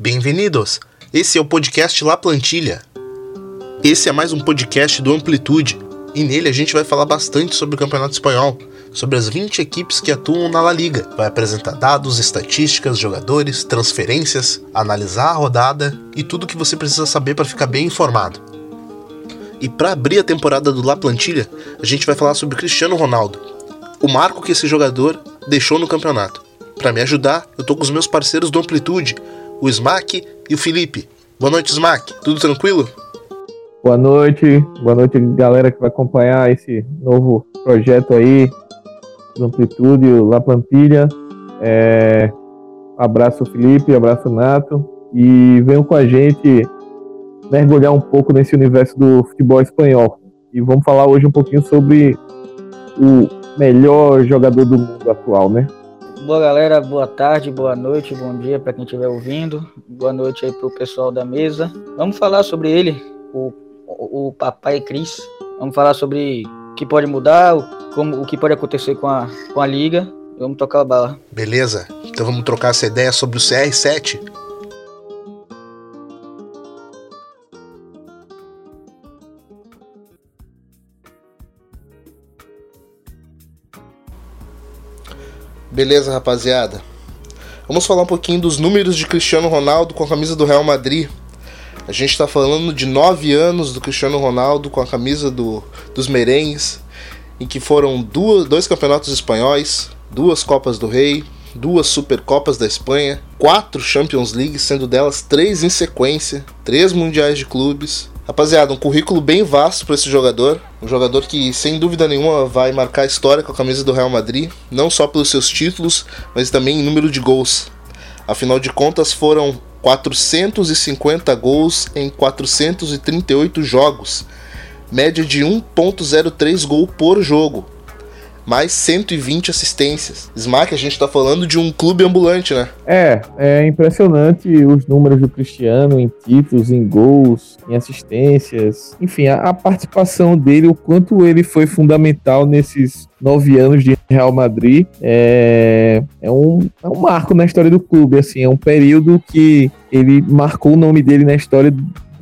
Bem-vindos! Esse é o podcast La Plantilha. Esse é mais um podcast do Amplitude e nele a gente vai falar bastante sobre o Campeonato Espanhol, sobre as 20 equipes que atuam na La Liga. Vai apresentar dados, estatísticas, jogadores, transferências, analisar a rodada e tudo o que você precisa saber para ficar bem informado. E para abrir a temporada do La Plantilha, a gente vai falar sobre Cristiano Ronaldo, o marco que esse jogador deixou no campeonato. Para me ajudar, eu tô com os meus parceiros do Amplitude, o Smack e o Felipe. Boa noite, Smack. Tudo tranquilo? Boa noite, boa noite, galera que vai acompanhar esse novo projeto aí do Amplitude, o La Plantilha. É... Abraço, Felipe, abraço, Nato. E venham com a gente mergulhar um pouco nesse universo do futebol espanhol. E vamos falar hoje um pouquinho sobre o melhor jogador do mundo atual, né? Boa galera, boa tarde, boa noite, bom dia para quem estiver ouvindo. Boa noite aí pro pessoal da mesa. Vamos falar sobre ele, o, o, o papai Cris. Vamos falar sobre o que pode mudar, o, como, o que pode acontecer com a, com a liga. Vamos tocar a bala. Beleza? Então vamos trocar essa ideia sobre o CR7. Beleza, rapaziada. Vamos falar um pouquinho dos números de Cristiano Ronaldo com a camisa do Real Madrid. A gente está falando de nove anos do Cristiano Ronaldo com a camisa do, dos merengues, em que foram duas, dois campeonatos espanhóis, duas Copas do Rei, duas Supercopas da Espanha, quatro Champions League, sendo delas três em sequência, três Mundiais de Clubes, Rapaziada, um currículo bem vasto para esse jogador. Um jogador que, sem dúvida nenhuma, vai marcar a história com a camisa do Real Madrid. Não só pelos seus títulos, mas também em número de gols. Afinal de contas, foram 450 gols em 438 jogos. Média de 1.03 gol por jogo mais 120 assistências. Smack, a gente está falando de um clube ambulante, né? É, é impressionante os números do Cristiano em títulos, em gols, em assistências. Enfim, a, a participação dele, o quanto ele foi fundamental nesses nove anos de Real Madrid é, é, um, é um marco na história do clube, assim, é um período que ele marcou o nome dele na história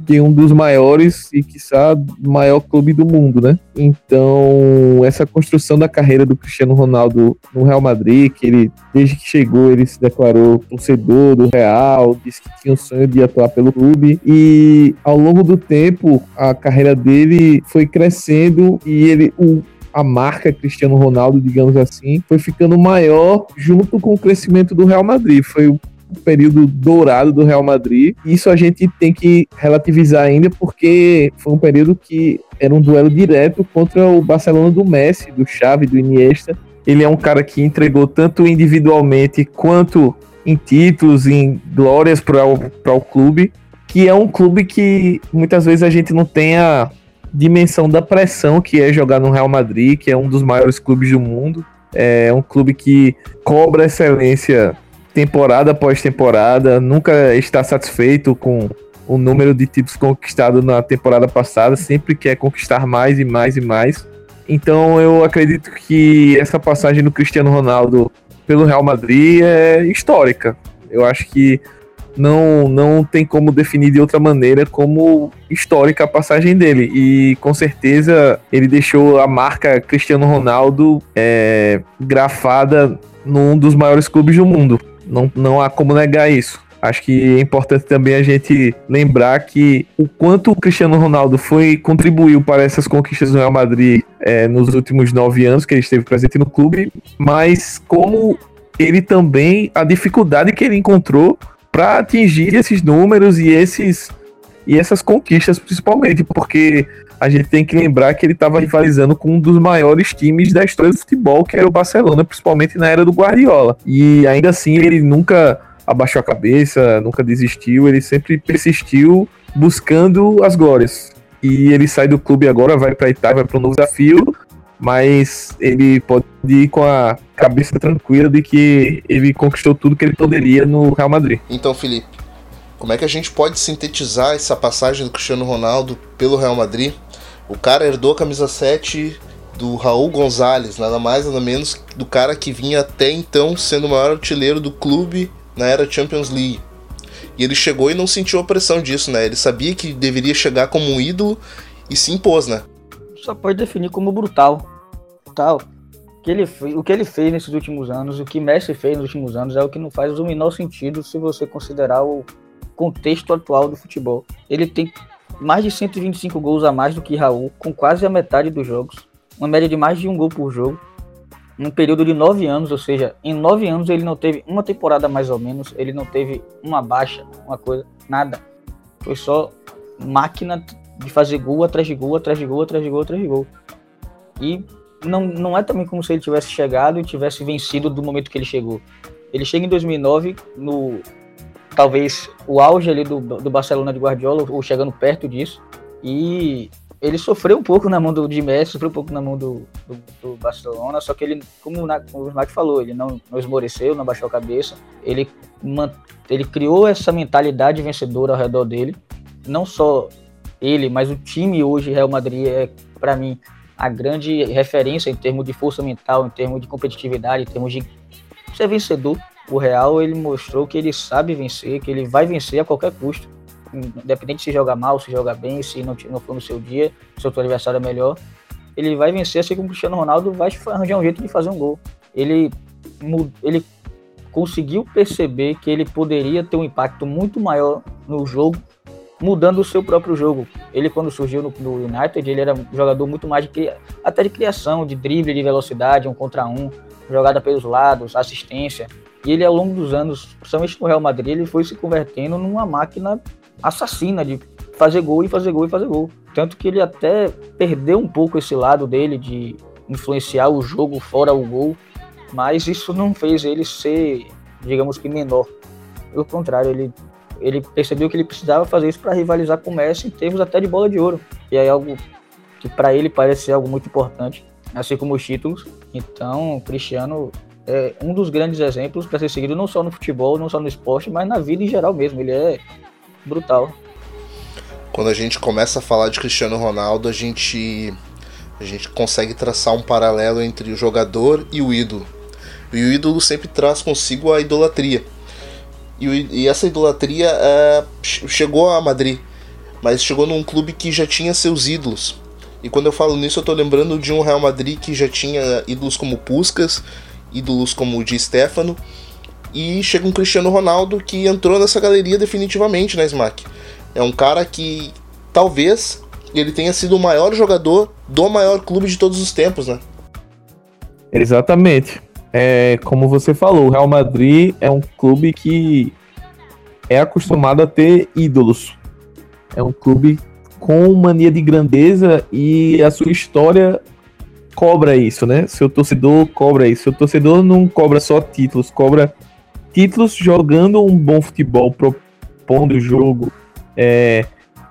de um dos maiores e, quiçá, maior clube do mundo, né? Então, essa construção da carreira do Cristiano Ronaldo no Real Madrid, que ele, desde que chegou, ele se declarou torcedor do Real, disse que tinha o sonho de atuar pelo clube, e ao longo do tempo, a carreira dele foi crescendo e ele, o, a marca Cristiano Ronaldo, digamos assim, foi ficando maior junto com o crescimento do Real Madrid. Foi o período dourado do Real Madrid. Isso a gente tem que relativizar ainda, porque foi um período que era um duelo direto contra o Barcelona do Messi, do Xavi, do Iniesta. Ele é um cara que entregou tanto individualmente quanto em títulos, em glórias para o clube, que é um clube que muitas vezes a gente não tem a dimensão da pressão que é jogar no Real Madrid, que é um dos maiores clubes do mundo. É um clube que cobra excelência temporada após temporada, nunca está satisfeito com o número de títulos conquistados na temporada passada, sempre quer conquistar mais e mais e mais. Então eu acredito que essa passagem do Cristiano Ronaldo pelo Real Madrid é histórica. Eu acho que não, não tem como definir de outra maneira como histórica a passagem dele. E com certeza ele deixou a marca Cristiano Ronaldo é, grafada num dos maiores clubes do mundo. Não, não há como negar isso. Acho que é importante também a gente lembrar que o quanto o Cristiano Ronaldo foi contribuiu para essas conquistas do Real Madrid é, nos últimos nove anos que ele esteve presente no clube, mas como ele também a dificuldade que ele encontrou para atingir esses números e esses e essas conquistas principalmente, porque a gente tem que lembrar que ele estava rivalizando com um dos maiores times da história do futebol, que era o Barcelona, principalmente na era do Guardiola. E ainda assim ele nunca abaixou a cabeça, nunca desistiu, ele sempre persistiu buscando as glórias. E ele sai do clube agora, vai para Itália, vai para um novo desafio, mas ele pode ir com a cabeça tranquila de que ele conquistou tudo que ele poderia no Real Madrid. Então, Felipe, como é que a gente pode sintetizar essa passagem do Cristiano Ronaldo pelo Real Madrid? O cara herdou a camisa 7 do Raul Gonzalez, nada mais nada menos do cara que vinha até então sendo o maior artilheiro do clube na era Champions League. E ele chegou e não sentiu a pressão disso, né? Ele sabia que deveria chegar como um ídolo e se impôs, né? Só pode definir como brutal. Brutal. O que, ele, o que ele fez nesses últimos anos, o que Messi fez nos últimos anos, é o que não faz o menor sentido se você considerar o contexto atual do futebol. Ele tem mais de 125 gols a mais do que Raul, com quase a metade dos jogos, uma média de mais de um gol por jogo, num período de nove anos, ou seja, em nove anos ele não teve uma temporada mais ou menos, ele não teve uma baixa, uma coisa, nada. Foi só máquina de fazer gol atrás de gol, atrás de gol, atrás de gol, atrás de gol. E não, não é também como se ele tivesse chegado e tivesse vencido do momento que ele chegou. Ele chega em 2009 no talvez o auge ali do, do Barcelona de Guardiola, ou chegando perto disso, e ele sofreu um pouco na mão do de Messi, sofreu um pouco na mão do, do, do Barcelona, só que ele, como, na, como o falou, ele não, não esmoreceu, não baixou a cabeça, ele, ele criou essa mentalidade vencedora ao redor dele, não só ele, mas o time hoje, Real Madrid, é, para mim, a grande referência em termos de força mental, em termos de competitividade, em termos de ser vencedor. O Real, ele mostrou que ele sabe vencer, que ele vai vencer a qualquer custo. Independente se joga mal, se joga bem, se não, não for no seu dia, se o seu adversário é melhor. Ele vai vencer, assim como o Cristiano Ronaldo vai arranjar um jeito de fazer um gol. Ele, ele conseguiu perceber que ele poderia ter um impacto muito maior no jogo mudando o seu próprio jogo. Ele, quando surgiu no, no United, ele era um jogador muito mais de até de criação, de drible, de velocidade, um contra um, jogada pelos lados, assistência. E ele, ao longo dos anos, principalmente no Real Madrid, ele foi se convertendo numa máquina assassina de fazer gol e fazer gol e fazer gol. Tanto que ele até perdeu um pouco esse lado dele de influenciar o jogo fora o gol, mas isso não fez ele ser, digamos que, menor. Pelo contrário, ele ele percebeu que ele precisava fazer isso para rivalizar com o Messi em termos até de bola de ouro. E é algo que para ele parece ser algo muito importante, assim como os títulos. Então, Cristiano é um dos grandes exemplos para ser seguido não só no futebol, não só no esporte, mas na vida em geral mesmo. Ele é brutal. Quando a gente começa a falar de Cristiano Ronaldo, a gente a gente consegue traçar um paralelo entre o jogador e o ídolo. E o ídolo sempre traz consigo a idolatria. E, e essa idolatria é, chegou a Madrid, mas chegou num clube que já tinha seus ídolos. E quando eu falo nisso, eu tô lembrando de um Real Madrid que já tinha ídolos como Puskas, ídolos como o Di Stefano, e chega um Cristiano Ronaldo que entrou nessa galeria definitivamente, né, Smack? É um cara que talvez ele tenha sido o maior jogador do maior clube de todos os tempos, né? Exatamente é, como você falou, o Real Madrid é um clube que é acostumado a ter ídolos. É um clube com mania de grandeza e a sua história cobra isso, né? Seu torcedor cobra isso. Seu torcedor não cobra só títulos, cobra títulos jogando um bom futebol, propondo o jogo. É,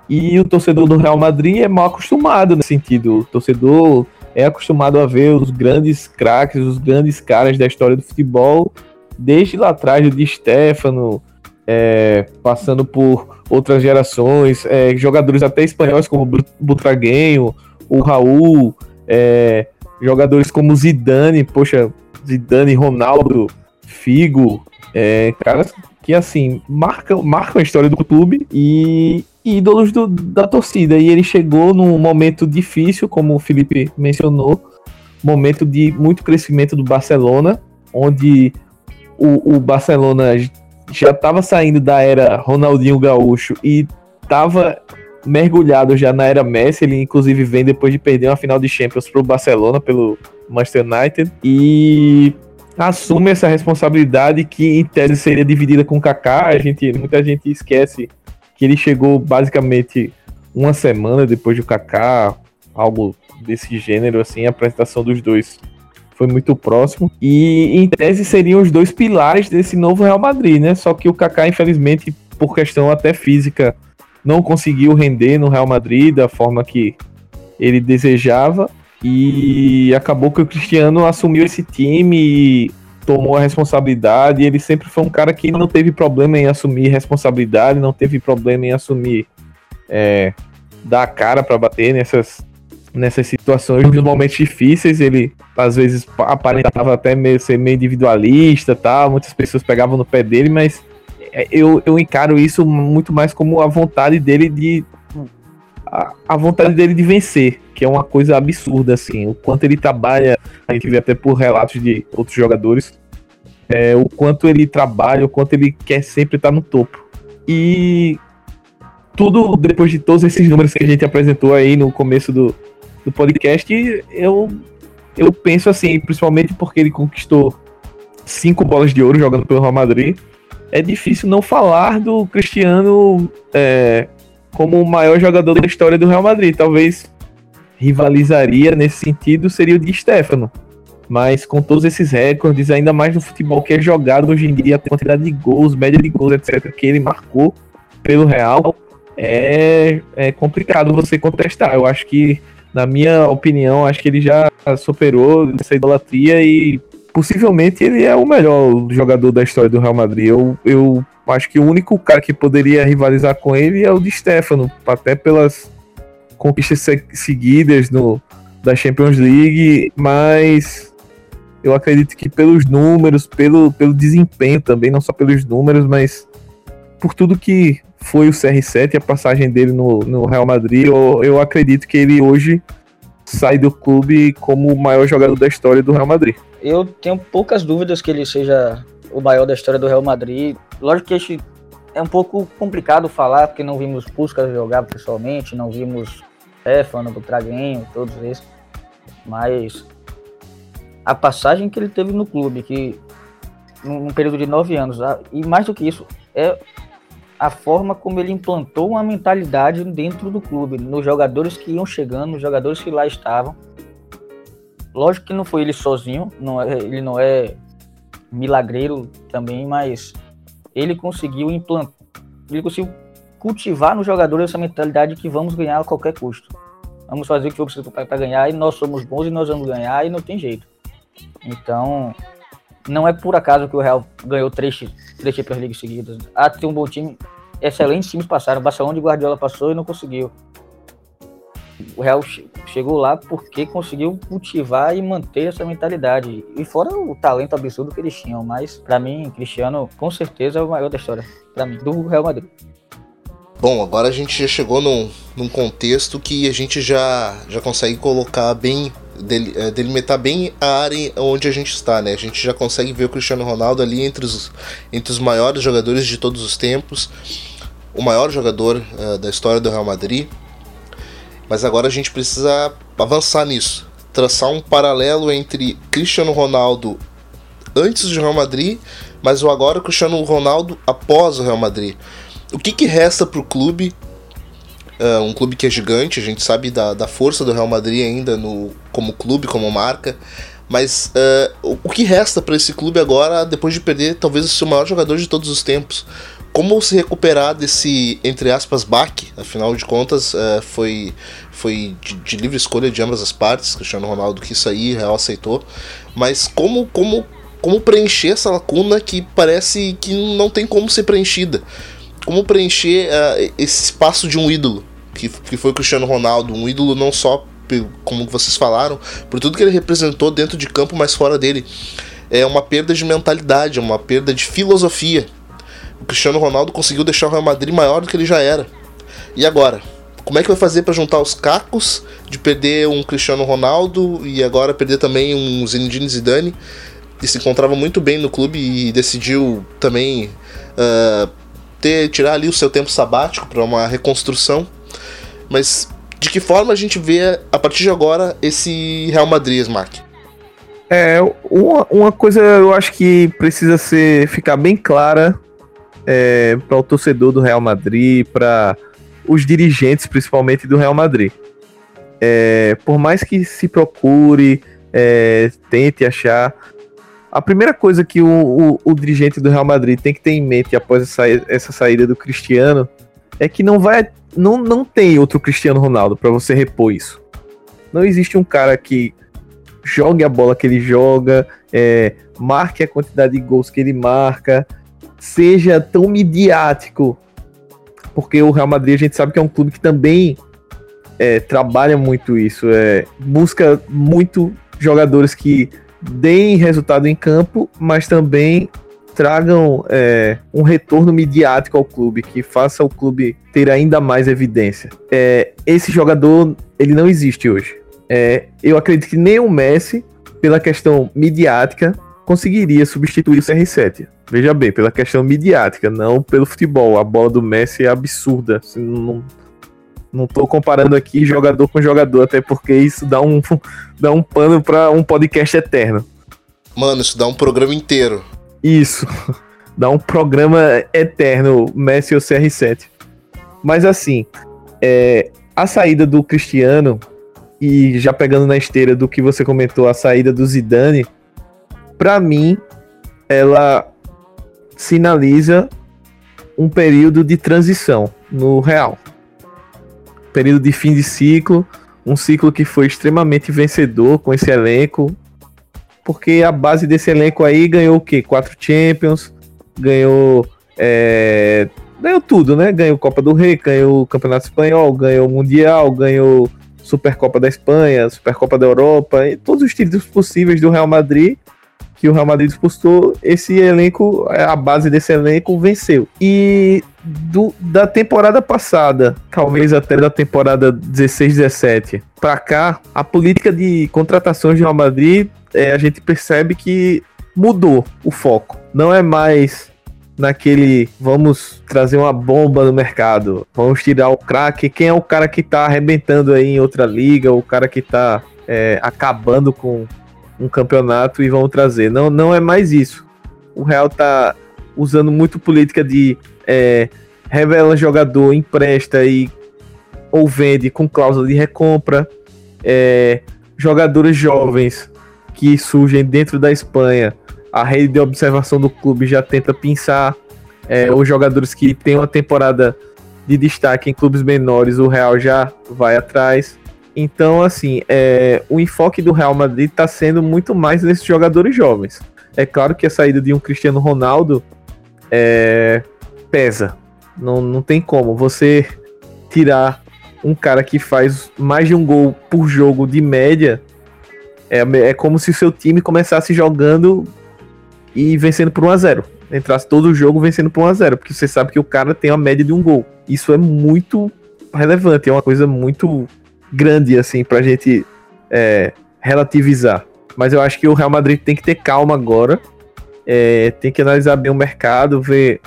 e o torcedor do Real Madrid é mal acostumado nesse sentido. O torcedor é acostumado a ver os grandes craques, os grandes caras da história do futebol, desde lá atrás, o Di Stefano, é, passando por outras gerações, é, jogadores até espanhóis como o Butraguenho, o Raul, é, jogadores como Zidane, poxa, Zidane, Ronaldo, Figo, é, caras que assim marcam, marcam a história do clube e ídolos do, da torcida. E ele chegou num momento difícil, como o Felipe mencionou, momento de muito crescimento do Barcelona, onde o, o Barcelona já estava saindo da era Ronaldinho Gaúcho e estava mergulhado já na era Messi. Ele, inclusive, vem depois de perder uma final de Champions para o Barcelona, pelo Manchester United. E assume essa responsabilidade que, em tese, seria dividida com o Kaká. A gente, muita gente esquece que ele chegou basicamente uma semana depois do Kaká, algo desse gênero, assim, a apresentação dos dois foi muito próximo. E em tese seriam os dois pilares desse novo Real Madrid, né? Só que o Kaká, infelizmente, por questão até física, não conseguiu render no Real Madrid da forma que ele desejava. E acabou que o Cristiano assumiu esse time e tomou a responsabilidade. Ele sempre foi um cara que não teve problema em assumir responsabilidade, não teve problema em assumir é, dar a cara para bater nessas, nessas situações, nos momentos difíceis. Ele às vezes aparentava até meio, ser meio individualista, tal. Muitas pessoas pegavam no pé dele, mas eu, eu encaro isso muito mais como a vontade dele de. A, a, vontade dele de vencer, que é uma coisa absurda, assim. O quanto ele trabalha, a gente vê até por relatos de outros jogadores, é, o quanto ele trabalha, o quanto ele quer sempre estar no topo. E tudo depois de todos esses números que a gente apresentou aí no começo do, do podcast, eu, eu penso assim, principalmente porque ele conquistou cinco bolas de ouro jogando pelo Real Madrid é difícil não falar do Cristiano é, como o maior jogador da história do Real Madrid. Talvez rivalizaria nesse sentido seria o de Stefano. Mas com todos esses recordes, ainda mais no futebol que é jogado hoje em dia, a quantidade de gols, média de gols, etc., que ele marcou pelo Real, é, é complicado você contestar. Eu acho que, na minha opinião, acho que ele já superou essa idolatria e possivelmente ele é o melhor jogador da história do Real Madrid. Eu, eu acho que o único cara que poderia rivalizar com ele é o de Stefano, até pelas conquistas seguidas no, da Champions League, mas eu acredito que pelos números, pelo, pelo desempenho também, não só pelos números, mas por tudo que foi o CR7 e a passagem dele no, no Real Madrid, eu, eu acredito que ele hoje sai do clube como o maior jogador da história do Real Madrid. Eu tenho poucas dúvidas que ele seja o maior da história do Real Madrid. Lógico que é um pouco complicado falar, porque não vimos Puskas jogar pessoalmente, não vimos Stefano, Butraguinho, todos esses. Mas a passagem que ele teve no clube, que num período de nove anos, e mais do que isso, é a forma como ele implantou uma mentalidade dentro do clube, nos jogadores que iam chegando, nos jogadores que lá estavam. Lógico que não foi ele sozinho, não é, ele não é milagreiro também, mas ele conseguiu implantar, ele conseguiu cultivar nos jogadores essa mentalidade de que vamos ganhar a qualquer custo. Vamos fazer o que for preciso para ganhar e nós somos bons e nós vamos ganhar e não tem jeito. Então, não é por acaso que o Real ganhou três, três Champions League seguidas. Há de ter um bom time, excelentes times passaram. Barcelona de Guardiola passou e não conseguiu. O Real chegou lá porque conseguiu cultivar e manter essa mentalidade. E fora o talento absurdo que eles tinham. Mas, para mim, Cristiano, com certeza, é o maior da história. para mim, do Real Madrid. Bom, agora a gente já chegou num, num contexto que a gente já, já consegue colocar bem delimitar bem a área onde a gente está, né? A gente já consegue ver o Cristiano Ronaldo ali entre os, entre os maiores jogadores de todos os tempos, o maior jogador uh, da história do Real Madrid. Mas agora a gente precisa avançar nisso, traçar um paralelo entre Cristiano Ronaldo antes do Real Madrid, mas o agora Cristiano Ronaldo após o Real Madrid. O que, que resta para o clube Uh, um clube que é gigante, a gente sabe da, da força do Real Madrid ainda no, como clube, como marca. Mas uh, o que resta para esse clube agora, depois de perder talvez o seu maior jogador de todos os tempos? Como se recuperar desse, entre aspas, baque? Afinal de contas, uh, foi, foi de, de, livre escolha de ambas as partes. Cristiano Ronaldo quis sair, Real aceitou. Mas como, como, como preencher essa lacuna que parece que não tem como ser preenchida? Como preencher uh, esse espaço de um ídolo, que, que foi o Cristiano Ronaldo, um ídolo não só, como vocês falaram, por tudo que ele representou dentro de campo, mas fora dele. É uma perda de mentalidade, é uma perda de filosofia. O Cristiano Ronaldo conseguiu deixar o Real Madrid maior do que ele já era. E agora? Como é que vai fazer para juntar os cacos de perder um Cristiano Ronaldo e agora perder também um Zinedine Zidane? E se encontrava muito bem no clube e decidiu também uh, ter tirar ali o seu tempo sabático para uma reconstrução. Mas de que forma a gente vê a partir de agora esse Real Madrid, Smack? É, uma, uma coisa eu acho que precisa ser ficar bem clara é, para o torcedor do Real Madrid, para os dirigentes, principalmente do Real Madrid. É, por mais que se procure, é, tente achar a primeira coisa que o, o, o, dirigente do Real Madrid tem que ter em mente após essa, essa saída do Cristiano é que não vai não, não tem outro Cristiano Ronaldo para você repor isso. Não existe um cara que jogue a bola que ele joga, é, marque a quantidade de gols que ele marca, seja tão midiático, porque o Real Madrid a gente sabe que é um clube que também é, trabalha muito isso, é, busca muito jogadores que deem resultado em campo, mas também tragam é, um retorno midiático ao clube, que faça o clube ter ainda mais evidência. É, esse jogador, ele não existe hoje. É, eu acredito que nem o Messi, pela questão midiática, conseguiria substituir o CR7. Veja bem, pela questão midiática, não pelo futebol. A bola do Messi é absurda. Assim, não, não tô comparando aqui jogador com jogador, até porque isso dá um, dá um pano para um podcast eterno. Mano, isso dá um programa inteiro. Isso. Dá um programa eterno, Messi ou CR7. Mas assim, é, a saída do Cristiano, e já pegando na esteira do que você comentou, a saída do Zidane, para mim, ela sinaliza um período de transição no Real. Período de fim de ciclo, um ciclo que foi extremamente vencedor com esse elenco, porque a base desse elenco aí ganhou o quê? Quatro Champions, ganhou. É, ganhou tudo, né? Ganhou Copa do Rei, ganhou o Campeonato Espanhol, ganhou o Mundial, ganhou Supercopa da Espanha, Supercopa da Europa, e todos os títulos possíveis do Real Madrid que o Real Madrid disputou, esse elenco, a base desse elenco venceu. E do, da temporada passada, talvez até da temporada 16-17 para cá, a política de contratações de Real Madrid, é, a gente percebe que mudou o foco. Não é mais naquele vamos trazer uma bomba no mercado, vamos tirar o craque. Quem é o cara que tá arrebentando aí em outra liga, o cara que tá é, acabando com um campeonato e vão trazer. Não, não é mais isso. O Real tá usando muito política de é, revela jogador, empresta e ou vende com cláusula de recompra. É, jogadores jovens que surgem dentro da Espanha, a rede de observação do clube já tenta pensar. É, os jogadores que têm uma temporada de destaque em clubes menores, o Real já vai atrás. Então, assim, é, o enfoque do Real Madrid está sendo muito mais nesses jogadores jovens. É claro que a saída de um Cristiano Ronaldo é, pesa. Não, não tem como você tirar um cara que faz mais de um gol por jogo de média. É, é como se o seu time começasse jogando e vencendo por 1x0. Entrasse todo o jogo vencendo por 1x0, porque você sabe que o cara tem a média de um gol. Isso é muito relevante, é uma coisa muito grande, assim, pra gente é, relativizar. Mas eu acho que o Real Madrid tem que ter calma agora. É, tem que analisar bem o mercado, ver,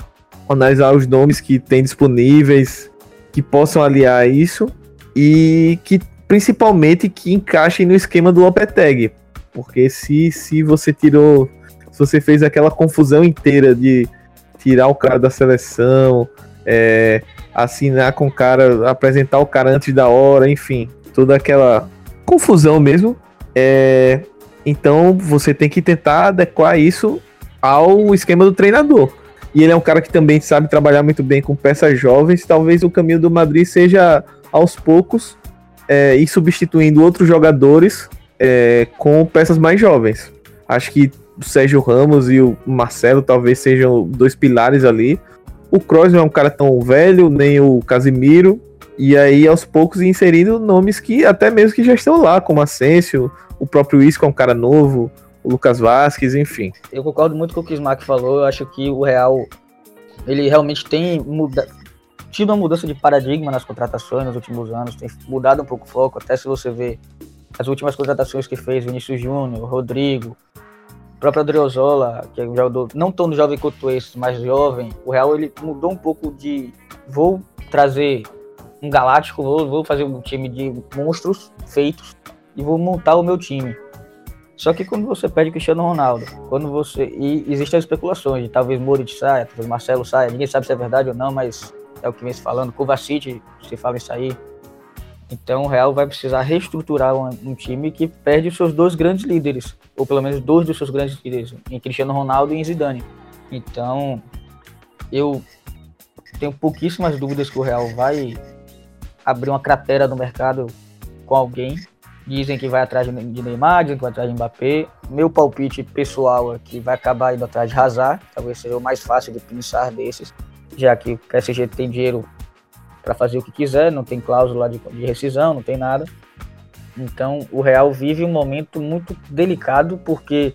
analisar os nomes que tem disponíveis, que possam aliar isso e que principalmente que encaixem no esquema do Lopetegui. Porque se, se você tirou, se você fez aquela confusão inteira de tirar o cara da seleção, é, assinar com o cara, apresentar o cara antes da hora, enfim, toda aquela confusão mesmo. É, então você tem que tentar adequar isso ao esquema do treinador. E ele é um cara que também sabe trabalhar muito bem com peças jovens. Talvez o caminho do Madrid seja aos poucos é, ir substituindo outros jogadores é, com peças mais jovens. Acho que o Sérgio Ramos e o Marcelo talvez sejam dois pilares ali. O Kroos não é um cara tão velho, nem o Casimiro. E aí, aos poucos, inserindo nomes que até mesmo que já estão lá, como Asensio, o próprio Isco é um cara novo, o Lucas Vasquez, enfim. Eu concordo muito com o que o Smack falou. Eu acho que o Real, ele realmente tem muda... tido uma mudança de paradigma nas contratações nos últimos anos, tem mudado um pouco o foco, até se você ver as últimas contratações que fez, Vinícius Júnior, Rodrigo, próprio Adriozola, que é um jogador não tão jovem quanto esse, mas jovem, o Real ele mudou um pouco de vou trazer um galáctico, vou, vou fazer um time de monstros feitos e vou montar o meu time. Só que quando você perde Cristiano Ronaldo, quando você e existem as especulações de talvez Moritz saia, talvez Marcelo saia, ninguém sabe se é verdade ou não, mas é o que vem se falando. Kovacic se fala em sair. Então o Real vai precisar reestruturar um, um, time que perde os seus dois grandes líderes, ou pelo menos dois dos seus grandes líderes, em Cristiano Ronaldo e em Zidane. Então eu tenho pouquíssimas dúvidas que o Real vai abrir uma cratera no mercado com alguém. Dizem que vai atrás de Neymar, dizem que vai atrás de Mbappé. Meu palpite pessoal é que vai acabar indo atrás de Hazard, talvez seja o mais fácil de pensar desses, já que o PSG tem dinheiro para fazer o que quiser, não tem cláusula de, de rescisão, não tem nada. Então o Real vive um momento muito delicado porque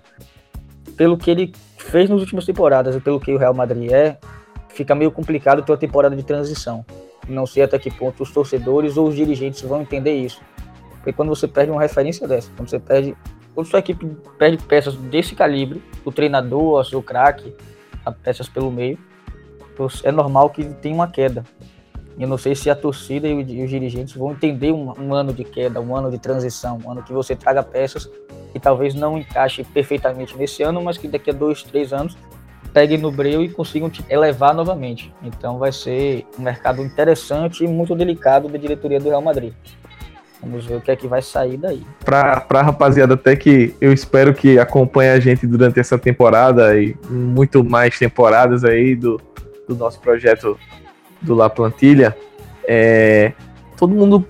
pelo que ele fez nas últimas temporadas e pelo que o Real Madrid é, fica meio complicado ter uma temporada de transição. Não sei até que ponto os torcedores ou os dirigentes vão entender isso. Porque quando você perde uma referência dessa, quando você perde. Quando sua equipe perde peças desse calibre, o treinador, o seu craque, peças pelo meio, é normal que tenha uma queda. Eu não sei se a torcida e os dirigentes vão entender um, um, ano de queda, um ano de transição, um ano que você traga peças que talvez não encaixe perfeitamente nesse ano, mas que daqui a dois, três anos peguem no breu e consigam elevar novamente. Então vai ser um mercado interessante e muito delicado da diretoria do Real Madrid. Vamos ver o que é que vai sair daí. Pra, pra rapaziada, até que eu espero que acompanhe a gente durante essa temporada e muito mais temporadas aí do, do nosso projeto do La Plantilha, é, todo mundo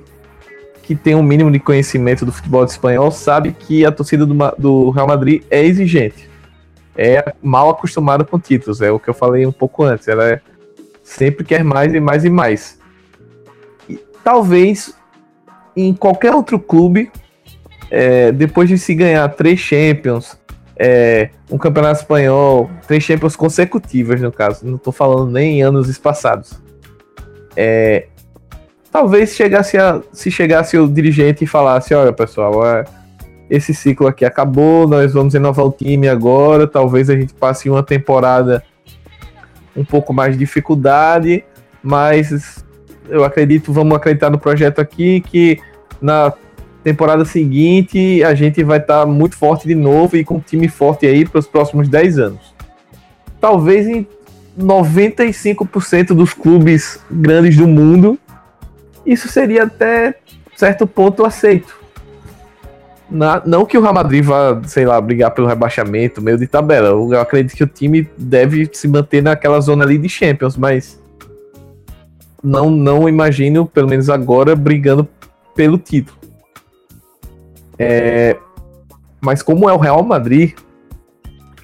que tem um mínimo de conhecimento do futebol espanhol sabe que a torcida do, do Real Madrid é exigente é mal acostumada com títulos, é o que eu falei um pouco antes. Ela é, sempre quer mais e mais e mais. E, talvez em qualquer outro clube, é, depois de se ganhar três Champions, é, um campeonato espanhol, três Champions consecutivas no caso, não estou falando nem em anos passados. É, talvez chegasse a, se chegasse o dirigente e falasse, olha pessoal, é, esse ciclo aqui acabou, nós vamos renovar o time agora, talvez a gente passe uma temporada um pouco mais de dificuldade, mas eu acredito, vamos acreditar no projeto aqui que na temporada seguinte a gente vai estar tá muito forte de novo e com um time forte aí para os próximos 10 anos. Talvez em 95% dos clubes grandes do mundo, isso seria até certo ponto aceito. Na, não que o Real Madrid vá, sei lá, brigar pelo rebaixamento, meio de tabela. Eu acredito que o time deve se manter naquela zona ali de Champions, mas não, não imagino, pelo menos agora, brigando pelo título. É, mas como é o Real Madrid,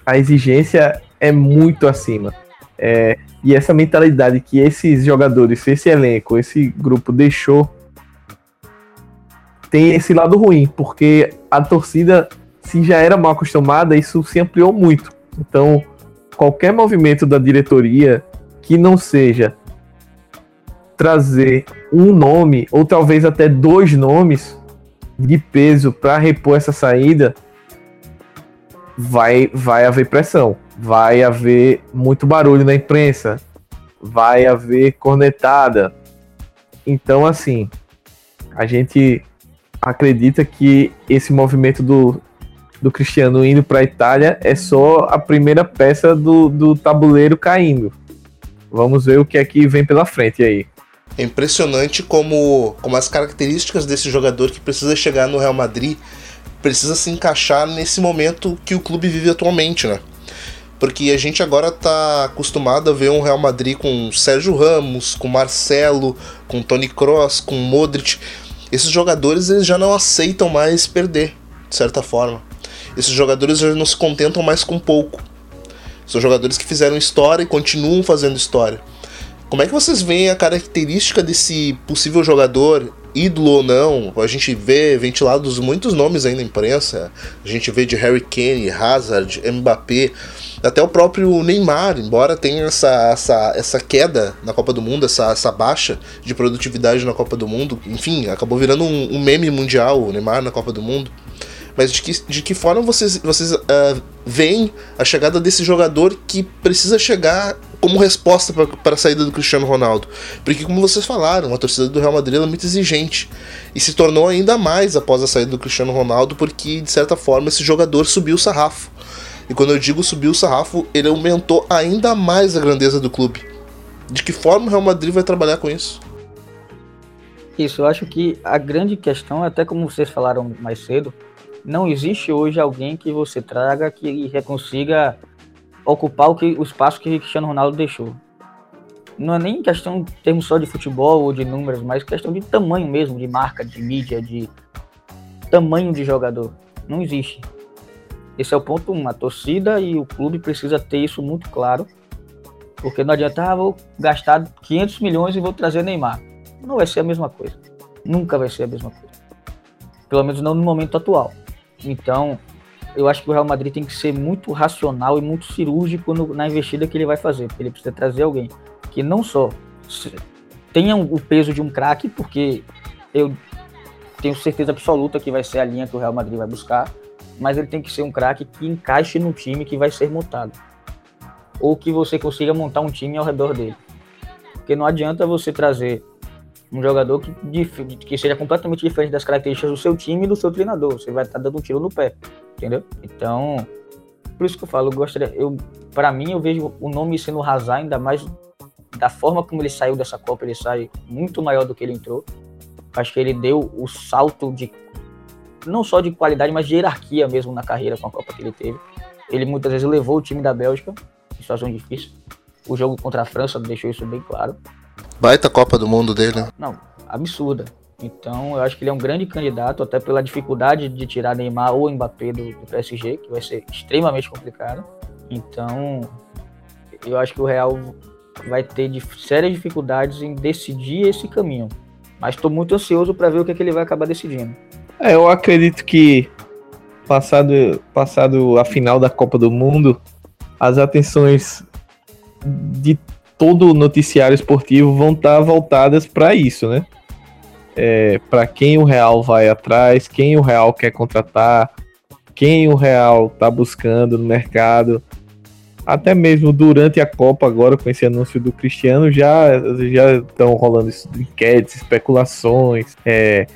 a exigência é muito acima. É, e essa mentalidade que esses jogadores, esse elenco, esse grupo deixou tem esse lado ruim, porque a torcida, se já era mal acostumada, isso se ampliou muito. Então, qualquer movimento da diretoria que não seja trazer um nome, ou talvez até dois nomes de peso para repor essa saída, vai, vai haver pressão, vai haver muito barulho na imprensa, vai haver cornetada. Então, assim, a gente acredita que esse movimento do, do Cristiano indo para a Itália é só a primeira peça do, do tabuleiro caindo. Vamos ver o que é que vem pela frente aí. É impressionante como, como as características desse jogador que precisa chegar no Real Madrid precisa se encaixar nesse momento que o clube vive atualmente, né? Porque a gente agora tá acostumado a ver um Real Madrid com Sérgio Ramos, com Marcelo, com Tony Kroos, com Modric esses jogadores eles já não aceitam mais perder, de certa forma. Esses jogadores já não se contentam mais com pouco. São jogadores que fizeram história e continuam fazendo história. Como é que vocês veem a característica desse possível jogador, ídolo ou não? A gente vê ventilados muitos nomes aí na imprensa. A gente vê de Harry Kane, Hazard, Mbappé. Até o próprio Neymar, embora tenha essa, essa, essa queda na Copa do Mundo, essa, essa baixa de produtividade na Copa do Mundo, enfim, acabou virando um, um meme mundial o Neymar na Copa do Mundo. Mas de que, de que forma vocês, vocês uh, veem a chegada desse jogador que precisa chegar como resposta para a saída do Cristiano Ronaldo? Porque, como vocês falaram, a torcida do Real Madrid é muito exigente e se tornou ainda mais após a saída do Cristiano Ronaldo, porque de certa forma esse jogador subiu o sarrafo. E quando eu digo subir o sarrafo, ele aumentou ainda mais a grandeza do clube. De que forma o Real Madrid vai trabalhar com isso? Isso, eu acho que a grande questão, até como vocês falaram mais cedo, não existe hoje alguém que você traga que consiga ocupar o, que, o espaço que Cristiano Ronaldo deixou. Não é nem questão em termos só de futebol ou de números, mas questão de tamanho mesmo, de marca, de mídia, de tamanho de jogador. Não existe. Esse é o ponto um. A torcida e o clube precisa ter isso muito claro. Porque não adianta, ah, vou gastar 500 milhões e vou trazer Neymar. Não vai ser a mesma coisa. Nunca vai ser a mesma coisa. Pelo menos não no momento atual. Então, eu acho que o Real Madrid tem que ser muito racional e muito cirúrgico no, na investida que ele vai fazer, porque ele precisa trazer alguém que não só tenha o peso de um craque, porque eu tenho certeza absoluta que vai ser a linha que o Real Madrid vai buscar, mas ele tem que ser um craque que encaixe no time que vai ser montado. Ou que você consiga montar um time ao redor dele. Porque não adianta você trazer um jogador que, que seja completamente diferente das características do seu time e do seu treinador. Você vai estar dando um tiro no pé, entendeu? Então, por isso que eu falo, eu gostaria, eu, para mim, eu vejo o nome sendo Hazard, ainda mais da forma como ele saiu dessa Copa, ele sai muito maior do que ele entrou. Acho que ele deu o salto de não só de qualidade, mas de hierarquia mesmo na carreira com a Copa que ele teve. Ele muitas vezes levou o time da Bélgica em situação difícil. O jogo contra a França deixou isso bem claro. Baita Copa do Mundo dele, né? Não, absurda. Então, eu acho que ele é um grande candidato, até pela dificuldade de tirar Neymar ou Mbappé do, do PSG, que vai ser extremamente complicado. Então, eu acho que o Real vai ter de, sérias dificuldades em decidir esse caminho. Mas estou muito ansioso para ver o que, é que ele vai acabar decidindo. É, eu acredito que passado, passado a final da Copa do Mundo, as atenções de todo o noticiário esportivo vão estar tá voltadas para isso, né? É, para quem o Real vai atrás, quem o Real quer contratar, quem o Real está buscando no mercado. Até mesmo durante a Copa, agora com esse anúncio do Cristiano, já já estão rolando enquetes, especulações. É,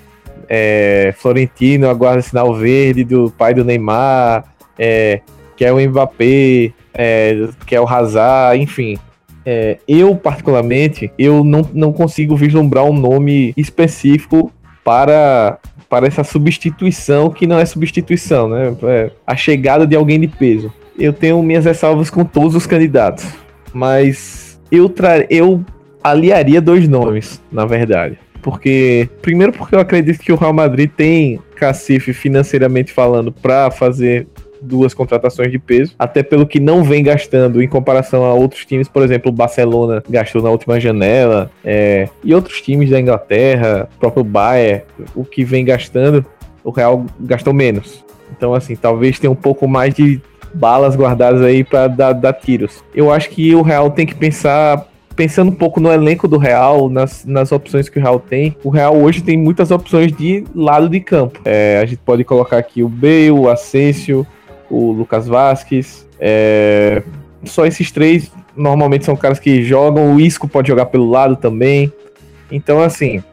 é, Florentino aguarda sinal verde do pai do Neymar, é, que é o Mbappé, é, que é o Hazard, enfim. É, eu, particularmente, eu não, não consigo vislumbrar um nome específico para, para essa substituição, que não é substituição, né? É a chegada de alguém de peso. Eu tenho minhas ressalvas com todos os candidatos, mas eu, tra eu aliaria dois nomes, na verdade. Porque, primeiro, porque eu acredito que o Real Madrid tem cacife financeiramente falando para fazer duas contratações de peso, até pelo que não vem gastando em comparação a outros times, por exemplo, o Barcelona gastou na última janela, é, e outros times da Inglaterra, o próprio Bayern, o que vem gastando, o Real gastou menos. Então, assim, talvez tenha um pouco mais de balas guardadas aí para dar, dar tiros. Eu acho que o Real tem que pensar pensando um pouco no elenco do Real, nas, nas opções que o Real tem, o Real hoje tem muitas opções de lado de campo. É, a gente pode colocar aqui o Bale, o Asensio, o Lucas Vasquez. É, só esses três normalmente são caras que jogam. O Isco pode jogar pelo lado também. Então, assim,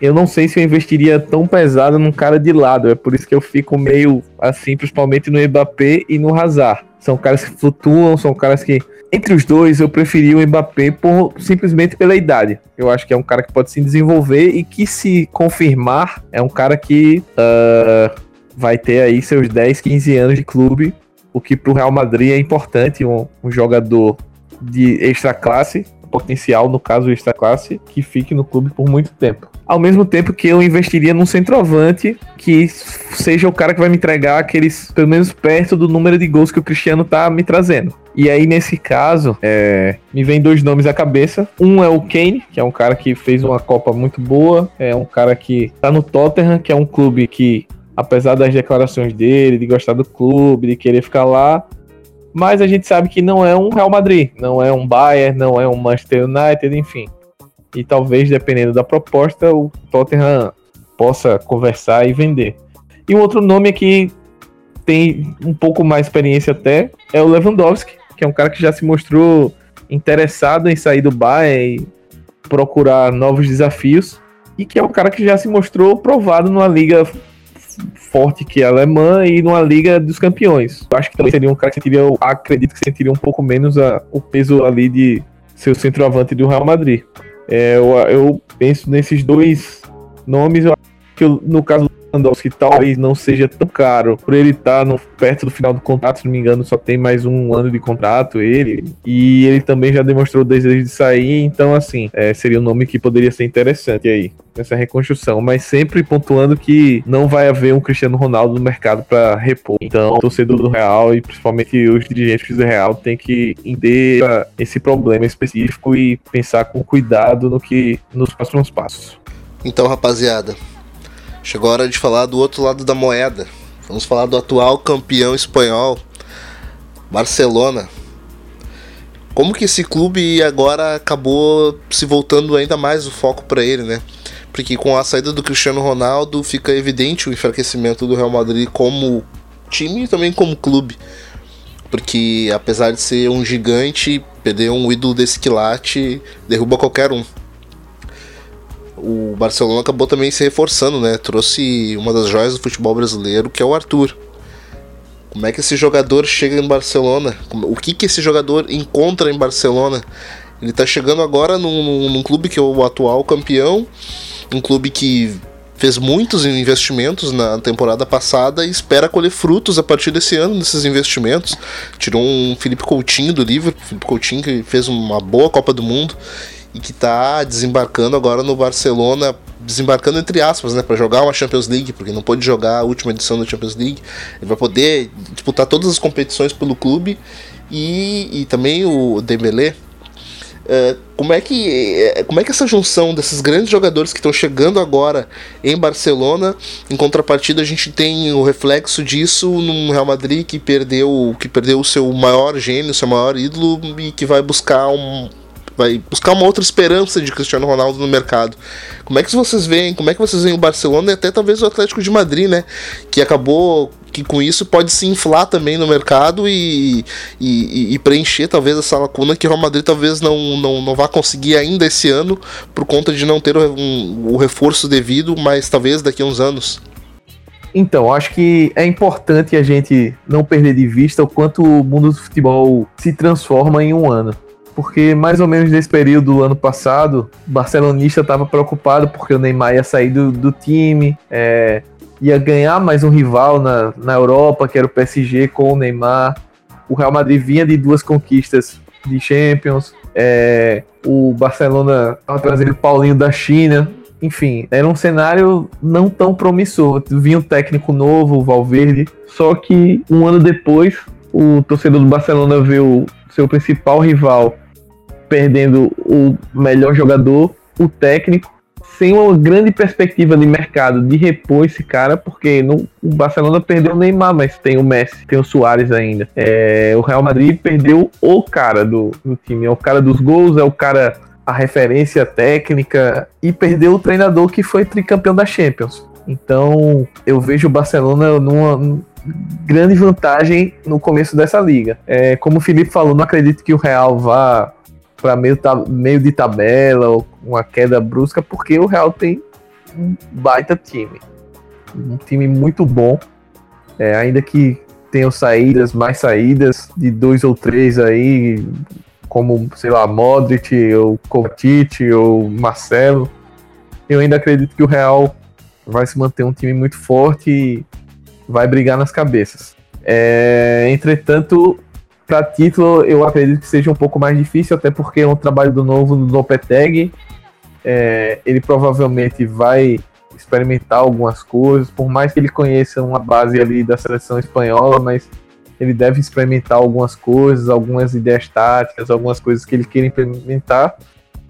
eu não sei se eu investiria tão pesado num cara de lado. É por isso que eu fico meio assim, principalmente no Mbappé e no Hazard. São caras que flutuam, são caras que entre os dois, eu preferi o Mbappé por, simplesmente pela idade. Eu acho que é um cara que pode se desenvolver e que, se confirmar, é um cara que uh, vai ter aí seus 10, 15 anos de clube, o que para o Real Madrid é importante, um, um jogador de extra classe, potencial, no caso extra classe, que fique no clube por muito tempo. Ao mesmo tempo que eu investiria num centroavante que seja o cara que vai me entregar aqueles, pelo menos perto do número de gols que o Cristiano tá me trazendo. E aí, nesse caso, é, me vem dois nomes à cabeça. Um é o Kane, que é um cara que fez uma Copa muito boa. É um cara que tá no Tottenham, que é um clube que, apesar das declarações dele, de gostar do clube, de querer ficar lá, mas a gente sabe que não é um Real Madrid, não é um Bayern, não é um Manchester United, enfim. E talvez, dependendo da proposta, o Tottenham possa conversar e vender. E um outro nome que tem um pouco mais experiência até é o Lewandowski, que é um cara que já se mostrou interessado em sair do Bayern e procurar novos desafios, e que é um cara que já se mostrou provado numa liga forte que é a alemã e numa liga dos campeões. Eu acho que também seria um cara que sentiria, acredito que sentiria um pouco menos a, o peso ali de ser o centroavante do Real Madrid. É, eu, eu penso nesses dois nomes, eu acho que no caso Lewandowski talvez não seja tão caro por ele estar tá perto do final do contrato, se não me engano, só tem mais um ano de contrato ele. E ele também já demonstrou o desejo de sair, então assim, é, seria um nome que poderia ser interessante aí nessa reconstrução, mas sempre pontuando que não vai haver um Cristiano Ronaldo no mercado para repor. Então, o torcedor do Real e principalmente os dirigentes do Real tem que entender esse problema específico e pensar com cuidado no que nos próximos passos. Então, rapaziada, Chegou a hora de falar do outro lado da moeda, Vamos falar do atual campeão espanhol, Barcelona. Como que esse clube agora acabou se voltando ainda mais o foco para ele, né? Porque com a saída do Cristiano Ronaldo fica evidente o enfraquecimento do Real Madrid como time e também como clube. Porque apesar de ser um gigante, perder um ídolo desse quilate derruba qualquer um o Barcelona acabou também se reforçando, né? Trouxe uma das joias do futebol brasileiro, que é o Arthur. Como é que esse jogador chega em Barcelona? O que, que esse jogador encontra em Barcelona? Ele está chegando agora num, num, clube que é o atual campeão, um clube que fez muitos investimentos na temporada passada e espera colher frutos a partir desse ano desses investimentos. Tirou um Felipe Coutinho do Liverpool, Felipe Coutinho que fez uma boa Copa do Mundo e que está desembarcando agora no Barcelona, desembarcando entre aspas, né, para jogar uma Champions League, porque não pôde jogar a última edição da Champions League. Ele vai poder disputar todas as competições pelo clube e, e também o Dembélé. Uh, como é que é, como é que essa junção desses grandes jogadores que estão chegando agora em Barcelona, em contrapartida a gente tem o reflexo disso num Real Madrid que perdeu que perdeu o seu maior gênio, seu maior ídolo e que vai buscar um, vai buscar uma outra esperança de Cristiano Ronaldo no mercado. Como é que vocês veem? Como é que vocês veem o Barcelona e até talvez o Atlético de Madrid, né? Que acabou que com isso pode se inflar também no mercado e, e, e, preencher talvez essa lacuna que o Real Madrid talvez não, não, não vá conseguir ainda esse ano por conta de não ter um, o reforço devido, mas talvez daqui a uns anos. Então, acho que é importante a gente não perder de vista o quanto o mundo do futebol se transforma em um ano porque mais ou menos nesse período do ano passado, o barcelonista estava preocupado porque o Neymar ia sair do, do time, é, ia ganhar mais um rival na, na Europa, que era o PSG com o Neymar. O Real Madrid vinha de duas conquistas de Champions. É, o Barcelona estava trazendo o Paulinho da China. Enfim, era um cenário não tão promissor. Vinha um técnico novo, o Valverde. Só que um ano depois, o torcedor do Barcelona viu seu principal rival perdendo o melhor jogador, o técnico, sem uma grande perspectiva de mercado de repor esse cara, porque no, o Barcelona perdeu o Neymar, mas tem o Messi, tem o Soares ainda. É, o Real Madrid perdeu o cara do, do time, é o cara dos gols, é o cara a referência técnica e perdeu o treinador que foi tricampeão da Champions. Então eu vejo o Barcelona numa grande vantagem no começo dessa liga. É, como o Felipe falou, não acredito que o Real vá para meio, meio de tabela ou uma queda brusca, porque o Real tem um baita time. Um time muito bom. É, ainda que tenham saídas, mais saídas de dois ou três aí, como, sei lá, Modric, ou Kovacic, ou Marcelo. Eu ainda acredito que o Real vai se manter um time muito forte e vai brigar nas cabeças. É, entretanto, para título, eu acredito que seja um pouco mais difícil, até porque é um trabalho do novo do Lopetegui. É, ele provavelmente vai experimentar algumas coisas, por mais que ele conheça uma base ali da seleção espanhola, mas ele deve experimentar algumas coisas, algumas ideias táticas, algumas coisas que ele quer implementar,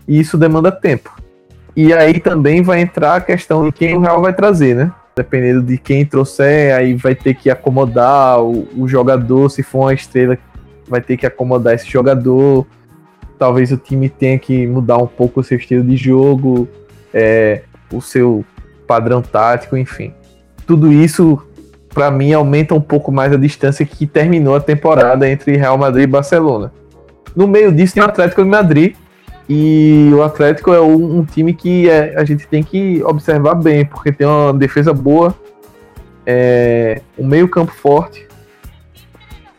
e isso demanda tempo. E aí também vai entrar a questão de quem o Real vai trazer, né? Dependendo de quem trouxer, aí vai ter que acomodar o, o jogador, se for uma estrela vai ter que acomodar esse jogador. Talvez o time tenha que mudar um pouco o seu estilo de jogo, é, o seu padrão tático, enfim. Tudo isso, para mim, aumenta um pouco mais a distância que terminou a temporada entre Real Madrid e Barcelona. No meio disso tem o Atlético de Madrid, e o Atlético é um, um time que é, a gente tem que observar bem, porque tem uma defesa boa, é, um meio campo forte,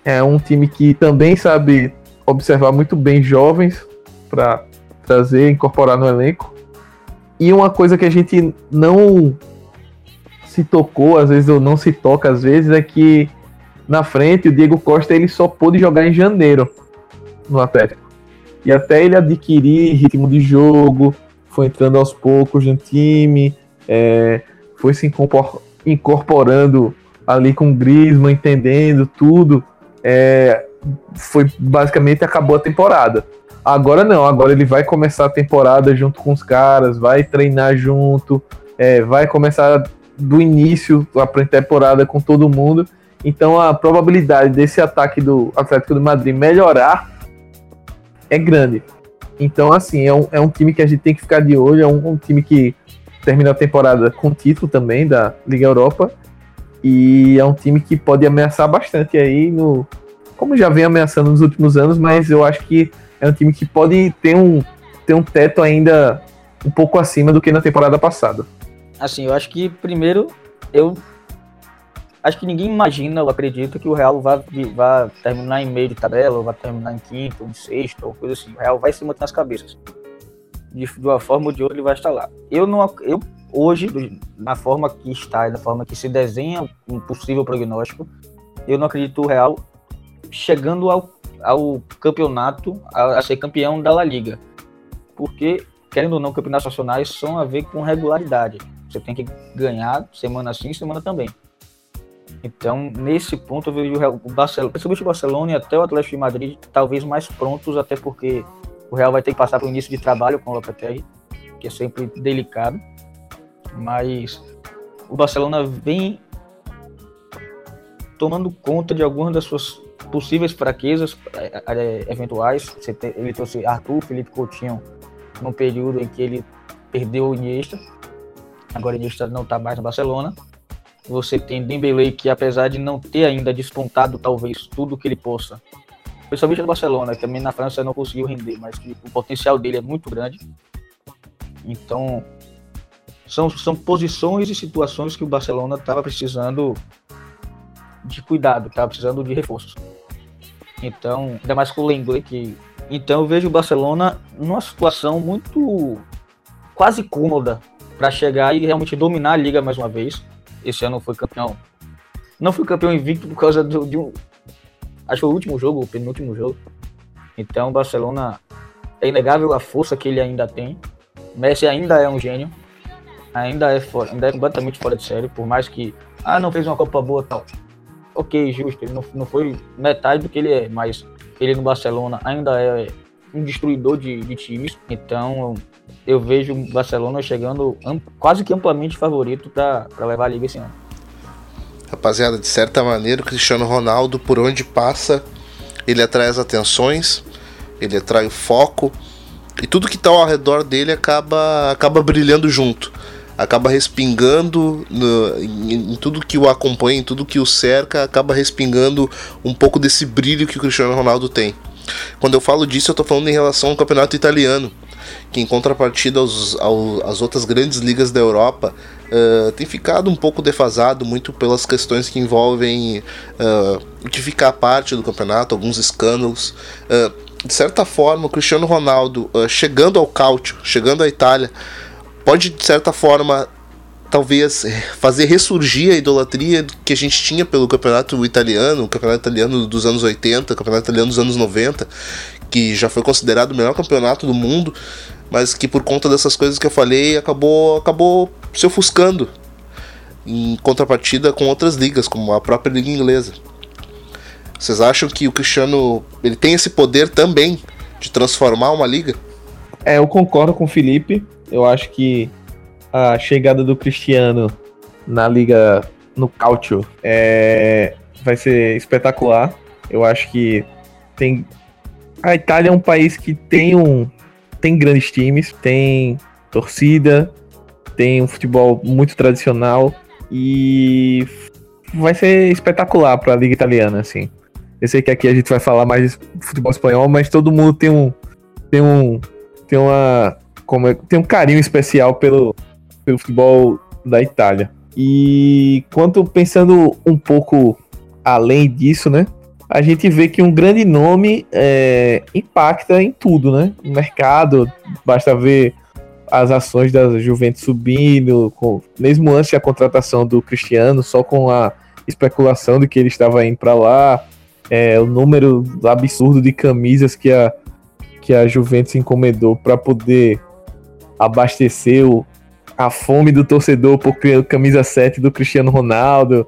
é um time que também sabe observar muito bem jovens para trazer, incorporar no elenco. E uma coisa que a gente não se tocou, às vezes ou não se toca às vezes, é que na frente o Diego Costa ele só pôde jogar em janeiro no Atlético. E até ele adquirir ritmo de jogo, foi entrando aos poucos no time, é, foi se incorporando ali com o Griezmann, entendendo tudo é, foi basicamente acabou a temporada. Agora não, agora ele vai começar a temporada junto com os caras, vai treinar junto, é, vai começar do início, a pré-temporada com todo mundo. Então a probabilidade desse ataque do Atlético de Madrid melhorar é grande. Então, assim, é um, é um time que a gente tem que ficar de olho, é um, um time que termina a temporada com título também da Liga Europa. E é um time que pode ameaçar bastante aí no. Como já vem ameaçando nos últimos anos, mas eu acho que é um time que pode ter um, ter um teto ainda um pouco acima do que na temporada passada. Assim, eu acho que primeiro eu acho que ninguém imagina ou acredita que o Real vai, vai terminar em meio de tabela, ou vai terminar em quinto, ou em sexto, ou coisa assim. O Real vai se manter nas cabeças. De, de uma forma ou de outra ele vai estar lá. Eu não eu hoje, na forma que está, na forma que se desenha um possível prognóstico, eu não acredito o Real chegando ao, ao campeonato, a, a ser campeão da La Liga. Porque, querendo ou não, campeonatos nacionais são a ver com regularidade. Você tem que ganhar semana sim, semana também. Então, nesse ponto, eu vejo o Barcelona, principalmente o Barcelona e até o Atlético de Madrid, talvez mais prontos, até porque o Real vai ter que passar para o início de trabalho com o Lopetegui, que é sempre delicado. Mas o Barcelona vem tomando conta de algumas das suas possíveis fraquezas é, é, eventuais. Ele trouxe Arthur, Felipe Coutinho, num período em que ele perdeu o Iniesta. Agora o Iniesta não está mais no Barcelona. Você tem Dembele que apesar de não ter ainda despontado talvez tudo que ele possa, principalmente no Barcelona, que também na França não conseguiu render, mas o potencial dele é muito grande. Então, são, são posições e situações que o Barcelona estava precisando de cuidado, estava precisando de reforços. Então, ainda mais com o Lenglet, que. Então eu vejo o Barcelona numa situação muito quase cômoda para chegar e realmente dominar a liga mais uma vez. Esse ano foi campeão. Não foi campeão invicto por causa do, de um. Acho que foi o último jogo, o penúltimo jogo. Então o Barcelona é inegável a força que ele ainda tem. Messi ainda é um gênio. Ainda é, fora, ainda é completamente fora de série, por mais que. Ah, não fez uma Copa boa tal ok, justo, ele não, não foi metade do que ele é, mas ele no Barcelona ainda é um destruidor de, de times, então eu vejo o Barcelona chegando quase que amplamente favorito para levar a liga esse ano. Rapaziada, de certa maneira, o Cristiano Ronaldo, por onde passa, ele atrai as atenções, ele atrai o foco, e tudo que está ao redor dele acaba, acaba brilhando junto acaba respingando no, em, em, tudo que o acompanha, em tudo que o cerca, acaba respingando um pouco desse brilho que o Cristiano Ronaldo tem. Quando eu falo disso, eu estou falando em relação ao campeonato italiano, que em contrapartida aos, aos, às outras grandes ligas da Europa, uh, tem ficado um pouco defasado, muito pelas questões que envolvem uh, o que fica parte do campeonato, alguns escândalos. Uh, de certa forma, o Cristiano Ronaldo, chegando ao Calcio, chegando à Itália, pode, de certa forma, talvez fazer ressurgir a idolatria que a gente tinha pelo campeonato italiano, o campeonato italiano dos anos 80, o campeonato italiano dos anos 90, que já foi considerado o melhor campeonato do mundo, mas que por conta dessas coisas que eu falei acabou, acabou se ofuscando em contrapartida com outras ligas, como a própria liga inglesa. Vocês acham que o Cristiano ele tem esse poder também de transformar uma liga? É, eu concordo com o Felipe. Eu acho que a chegada do Cristiano na liga no Calcio é, vai ser espetacular. Eu acho que tem a Itália é um país que tem um tem grandes times, tem torcida, tem um futebol muito tradicional e vai ser espetacular para a liga italiana assim. Eu sei que aqui a gente vai falar mais de futebol espanhol, mas todo mundo tem um tem um tem uma como é, tem um carinho especial pelo, pelo futebol da Itália. E quanto pensando um pouco além disso, né? A gente vê que um grande nome é, impacta em tudo, né? No mercado, basta ver as ações da Juventus subindo, com, mesmo antes da contratação do Cristiano, só com a especulação de que ele estava indo para lá, é, o número absurdo de camisas que a, que a Juventus encomendou para poder abasteceu a fome do torcedor por camisa 7 do Cristiano Ronaldo.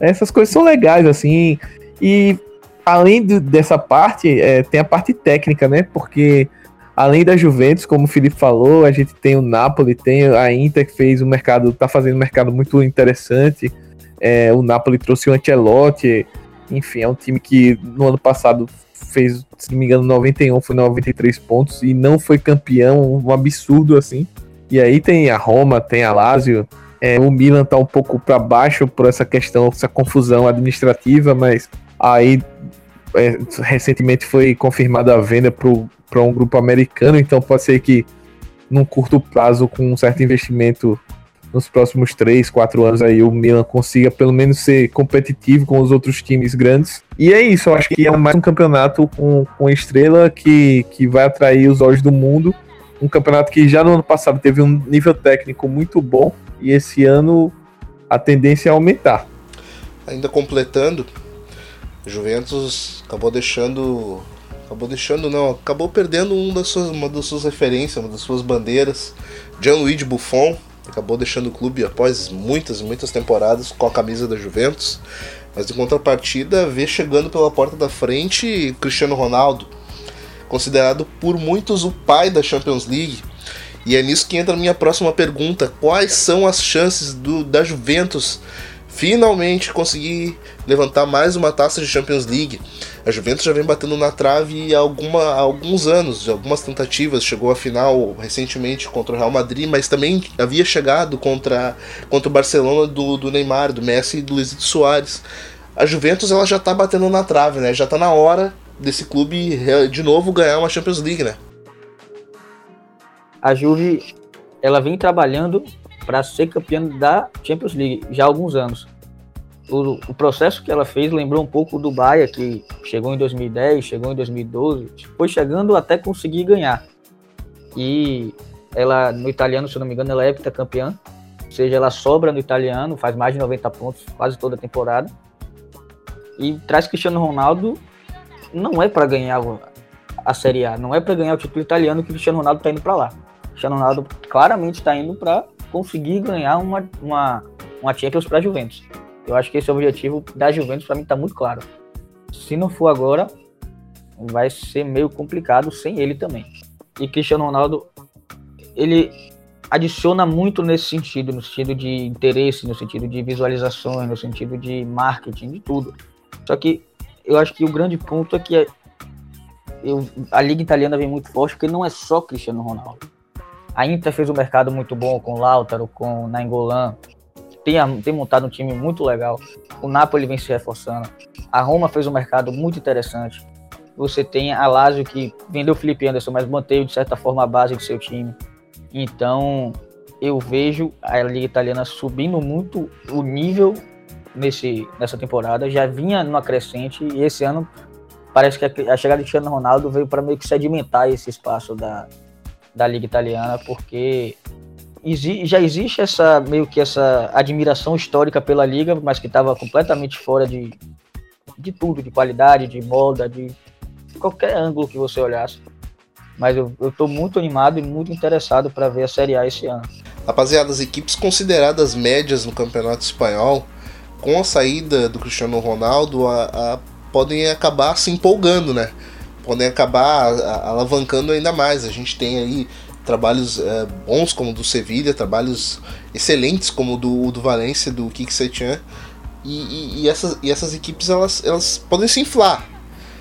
Essas coisas são legais, assim. E além do, dessa parte, é, tem a parte técnica, né? Porque além da Juventus, como o Felipe falou, a gente tem o Napoli, tem a Inter que fez o mercado, tá fazendo um mercado muito interessante. É, o Napoli trouxe o Ancelotti, enfim, é um time que no ano passado fez, se não me engano, 91, foi 93 pontos e não foi campeão, um absurdo assim. E aí tem a Roma, tem a Lazio, é, o Milan tá um pouco para baixo por essa questão, essa confusão administrativa, mas aí é, recentemente foi confirmada a venda para um grupo americano, então pode ser que num curto prazo, com um certo investimento nos próximos 3, 4 anos aí o Milan consiga pelo menos ser competitivo com os outros times grandes. E é isso, eu acho que é mais um campeonato com, com estrela que, que vai atrair os olhos do mundo. Um campeonato que já no ano passado teve um nível técnico muito bom e esse ano a tendência é aumentar. Ainda completando, Juventus acabou deixando. Acabou deixando, não, acabou perdendo um das suas, uma das suas referências, uma das suas bandeiras. Gianluigi Buffon acabou deixando o clube após muitas, muitas temporadas com a camisa da Juventus. Mas em contrapartida, vê chegando pela porta da frente Cristiano Ronaldo, considerado por muitos o pai da Champions League. E é nisso que entra a minha próxima pergunta: quais são as chances do, da Juventus finalmente conseguir levantar mais uma taça de Champions League. A Juventus já vem batendo na trave há, alguma, há alguns anos, algumas tentativas, chegou à final recentemente contra o Real Madrid, mas também havia chegado contra, contra o Barcelona do, do Neymar, do Messi e do Luiz Soares. A Juventus ela já está batendo na trave, né? Já está na hora desse clube de novo ganhar uma Champions League, né? A Juve ela vem trabalhando para ser campeã da Champions League já há alguns anos. O, o, processo que ela fez lembrou um pouco do Bahia, que chegou em 2010, chegou em 2012, foi chegando até conseguir ganhar. E ela, no italiano, se não me engano, ela é campeã, ou seja, ela sobra no italiano, faz mais de 90 pontos quase toda a temporada. E traz Cristiano Ronaldo, não é para ganhar a Série A, não é para ganhar o título italiano que Cristiano Ronaldo está indo para lá. Cristiano Ronaldo claramente está indo para conseguir ganhar uma, uma, uma Champions para a Juventus. Eu acho que esse objetivo da Juventus para mim está muito claro. Se não for agora, vai ser meio complicado sem ele também. E Cristiano Ronaldo, ele adiciona muito nesse sentido, no sentido de interesse, no sentido de visualizações, no sentido de marketing, de tudo. Só que eu acho que o grande ponto é que é, eu, a liga italiana vem muito forte porque não é só Cristiano Ronaldo. A Inter fez um mercado muito bom com o Lautaro, com Nainggolan. Tem, tem montado um time muito legal. O Napoli vem se reforçando. A Roma fez um mercado muito interessante. Você tem a Lazio que vendeu o Felipe Anderson, mas manteve de certa forma a base do seu time. Então, eu vejo a Liga Italiana subindo muito o nível nesse, nessa temporada. Já vinha numa crescente e esse ano parece que a, chegada de Cristiano Ronaldo veio para meio que sedimentar esse espaço da, da liga italiana, porque já existe essa meio que essa admiração histórica pela liga, mas que estava completamente fora de, de tudo, de qualidade, de moda, de qualquer ângulo que você olhasse. Mas eu, estou muito animado e muito interessado para ver a Série A esse ano. Rapaziada, as equipes consideradas médias no Campeonato Espanhol, com a saída do Cristiano Ronaldo, a, a, podem acabar se empolgando, né? Podem acabar alavancando ainda mais. A gente tem aí trabalhos é, bons como o do Sevilha, trabalhos excelentes como o do, do Valência, do Kik Setien. E, e, e, essas, e essas equipes elas, elas podem se inflar.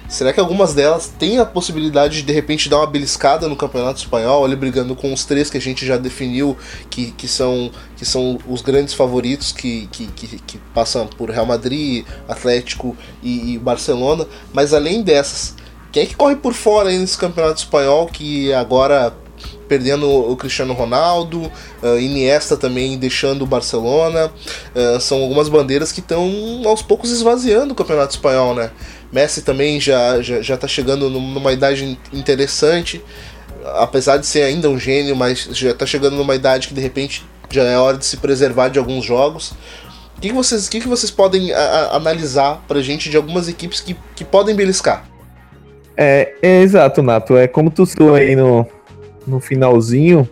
Será que algumas delas têm a possibilidade de de repente dar uma beliscada no Campeonato Espanhol, ali brigando com os três que a gente já definiu, que, que, são, que são os grandes favoritos que, que, que, que passam por Real Madrid, Atlético e, e Barcelona? Mas além dessas, quem é que corre por fora aí nesse campeonato espanhol que agora perdendo o Cristiano Ronaldo, uh, Iniesta também deixando o Barcelona, uh, são algumas bandeiras que estão aos poucos esvaziando o campeonato espanhol, né? Messi também já já, já tá chegando numa idade interessante, apesar de ser ainda um gênio, mas já está chegando numa idade que de repente já é hora de se preservar de alguns jogos. O que, que vocês, que, que vocês podem a, a, analisar pra gente de algumas equipes que, que podem beliscar? É, é exato, Nato. É como tu citou aí no, no finalzinho,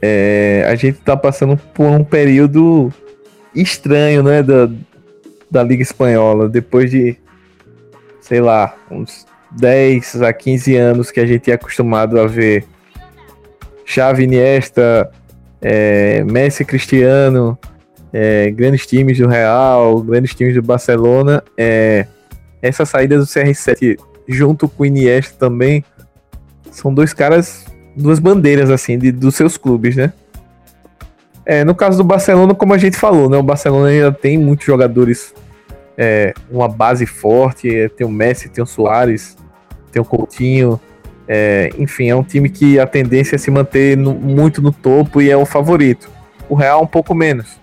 é, a gente tá passando por um período estranho, né, da, da Liga Espanhola. Depois de, sei lá, uns 10 a 15 anos que a gente é acostumado a ver Xavi, Iniesta, é, Messi, Cristiano, é, grandes times do Real, grandes times do Barcelona, é, essa saída do CR7 junto com o Iniesta também são dois caras, duas bandeiras assim de, dos seus clubes, né? É, no caso do Barcelona, como a gente falou, né? O Barcelona ainda tem muitos jogadores, é, uma base forte. É, tem o Messi, tem o Soares, tem o Coutinho. É, enfim, é um time que a tendência é se manter no, muito no topo e é o favorito. O Real um pouco menos.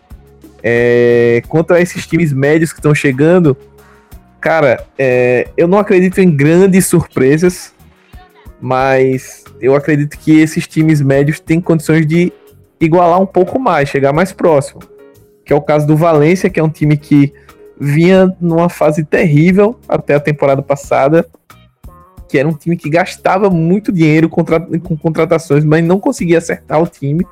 É, quanto a esses times médios que estão chegando, cara, é, eu não acredito em grandes surpresas, mas eu acredito que esses times médios têm condições de igualar um pouco mais, chegar mais próximo. Que é o caso do Valência, que é um time que vinha numa fase terrível até a temporada passada, que era um time que gastava muito dinheiro com contratações, mas não conseguia acertar o time.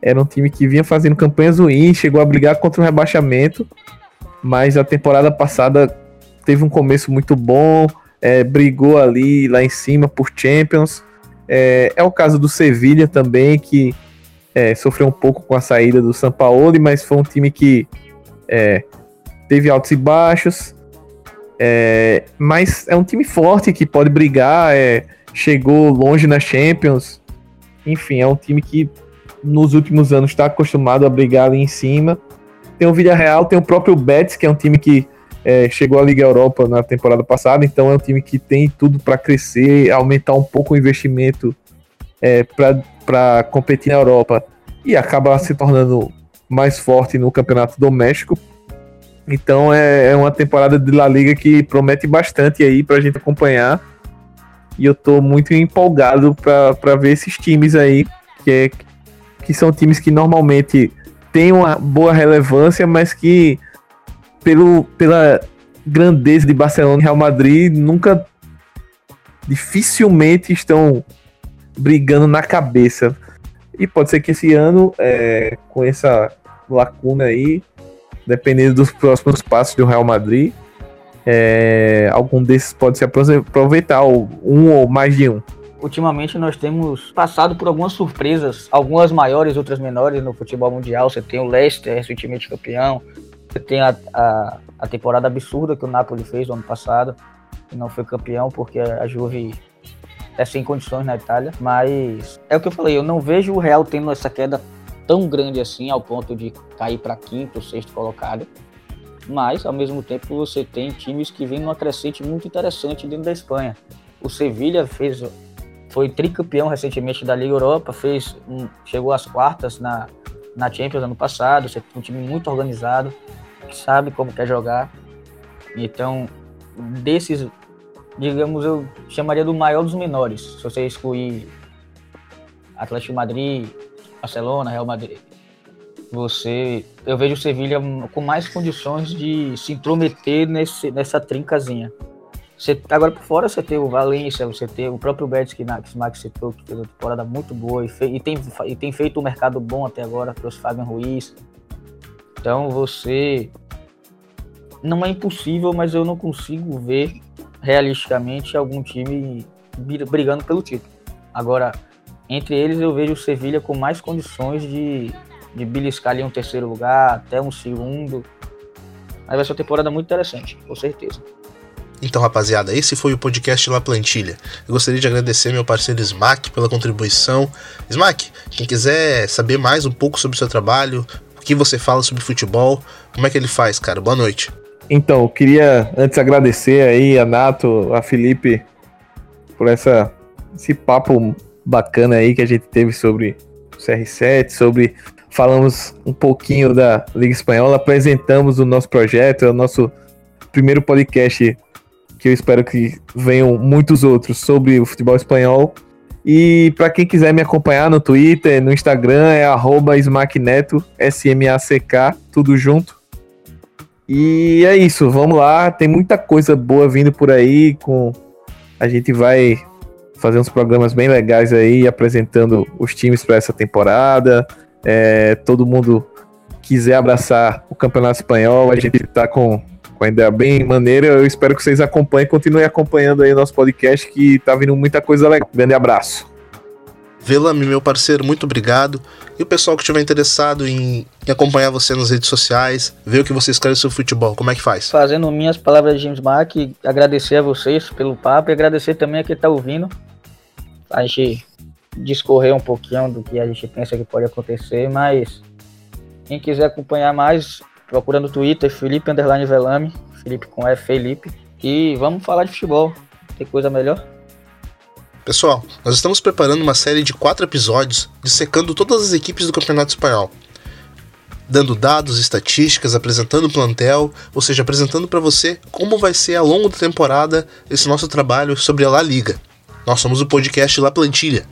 Era um time que vinha fazendo campanhas ruins, chegou a brigar contra o rebaixamento, mas a temporada passada teve um começo muito bom, é, brigou ali lá em cima por Champions. É, é o caso do Sevilha também, que é, sofreu um pouco com a saída do Sampaoli, mas foi um time que é, teve altos e baixos. É, mas é um time forte que pode brigar, é, chegou longe na Champions. Enfim, é um time que nos últimos anos está acostumado a brigar ali em cima. Tem o Villarreal, tem o próprio Betis, que é um time que é, chegou à Liga Europa na temporada passada, então é um time que tem tudo para crescer, aumentar um pouco o investimento é, para competir na Europa e acaba se tornando mais forte no campeonato doméstico. Então é, é uma temporada de La Liga que promete bastante aí para a gente acompanhar. E eu tô muito empolgado para ver esses times aí, que, é, que são times que normalmente têm uma boa relevância, mas que pelo, pela grandeza de Barcelona e Real Madrid nunca dificilmente estão brigando na cabeça. E pode ser que esse ano, é, com essa lacuna aí, dependendo dos próximos passos do Real Madrid, é, algum desses pode se aproveitar, um ou mais de um. Ultimamente nós temos passado por algumas surpresas, algumas maiores, outras menores no futebol mundial. Você tem o Leicester, recentemente campeão. Você tem a, a, a temporada absurda que o Napoli fez no ano passado, e não foi campeão porque a Juve é sem condições na Itália, mas é o que eu falei, eu não vejo o Real tendo essa queda tão grande assim ao ponto de cair para quinto, sexto colocado. Mas ao mesmo tempo você tem times que vêm numa crescente muito interessante dentro da Espanha. O Sevilha fez foi tricampeão recentemente da Liga Europa, fez chegou às quartas na na Champions ano passado, você tem um time muito organizado, que sabe como quer jogar. Então, desses digamos, eu chamaria do maior dos menores. Se você excluir Atlético Madrid, Barcelona, Real Madrid, você, eu vejo o Sevilha com mais condições de se intrometer nesse, nessa trincazinha. Você, agora por fora você tem o Valência, você tem o próprio Betis que, o Max citou, que fez uma temporada muito boa e, fe, e, tem, e tem feito um mercado bom até agora, trouxe Fabian Ruiz. Então você. Não é impossível, mas eu não consigo ver realisticamente algum time brigando pelo título. Agora, entre eles eu vejo o Sevilha com mais condições de, de beliscar ali um terceiro lugar, até um segundo. Mas vai ser uma temporada muito interessante, com certeza. Então, rapaziada, esse foi o podcast La Plantilha. Eu gostaria de agradecer meu parceiro Smack pela contribuição. Smack, quem quiser saber mais um pouco sobre o seu trabalho, o que você fala sobre futebol, como é que ele faz, cara? Boa noite. Então, eu queria antes agradecer aí a Nato, a Felipe, por essa, esse papo bacana aí que a gente teve sobre o CR7, sobre. Falamos um pouquinho da Liga Espanhola, apresentamos o nosso projeto, é o nosso primeiro podcast que eu espero que venham muitos outros sobre o futebol espanhol. E para quem quiser me acompanhar no Twitter, no Instagram, é SmackNeto, S-M-A-C-K, tudo junto. E é isso, vamos lá. Tem muita coisa boa vindo por aí. Com a gente vai fazer uns programas bem legais aí, apresentando os times para essa temporada. É, todo mundo quiser abraçar o Campeonato Espanhol, a gente está com, com a ideia bem maneira. Eu espero que vocês acompanhem, continuem acompanhando aí o nosso podcast, que tá vindo muita coisa legal. Grande abraço. Velame, meu parceiro, muito obrigado. E o pessoal que estiver interessado em, em, acompanhar você nas redes sociais, ver o que você escreve sobre futebol, como é que faz? Fazendo minhas palavras de James Mack, agradecer a vocês pelo papo e agradecer também a quem está ouvindo. A gente discorrer um pouquinho do que a gente pensa que pode acontecer, mas quem quiser acompanhar mais, procura no Twitter, Felipe Underline Velame, Felipe com F, Felipe. E vamos falar de futebol. Tem coisa melhor? Pessoal, nós estamos preparando uma série de quatro episódios dissecando todas as equipes do Campeonato Espanhol. Dando dados, estatísticas, apresentando o plantel, ou seja, apresentando para você como vai ser ao longo da temporada esse nosso trabalho sobre a La Liga. Nós somos o podcast La Plantilha.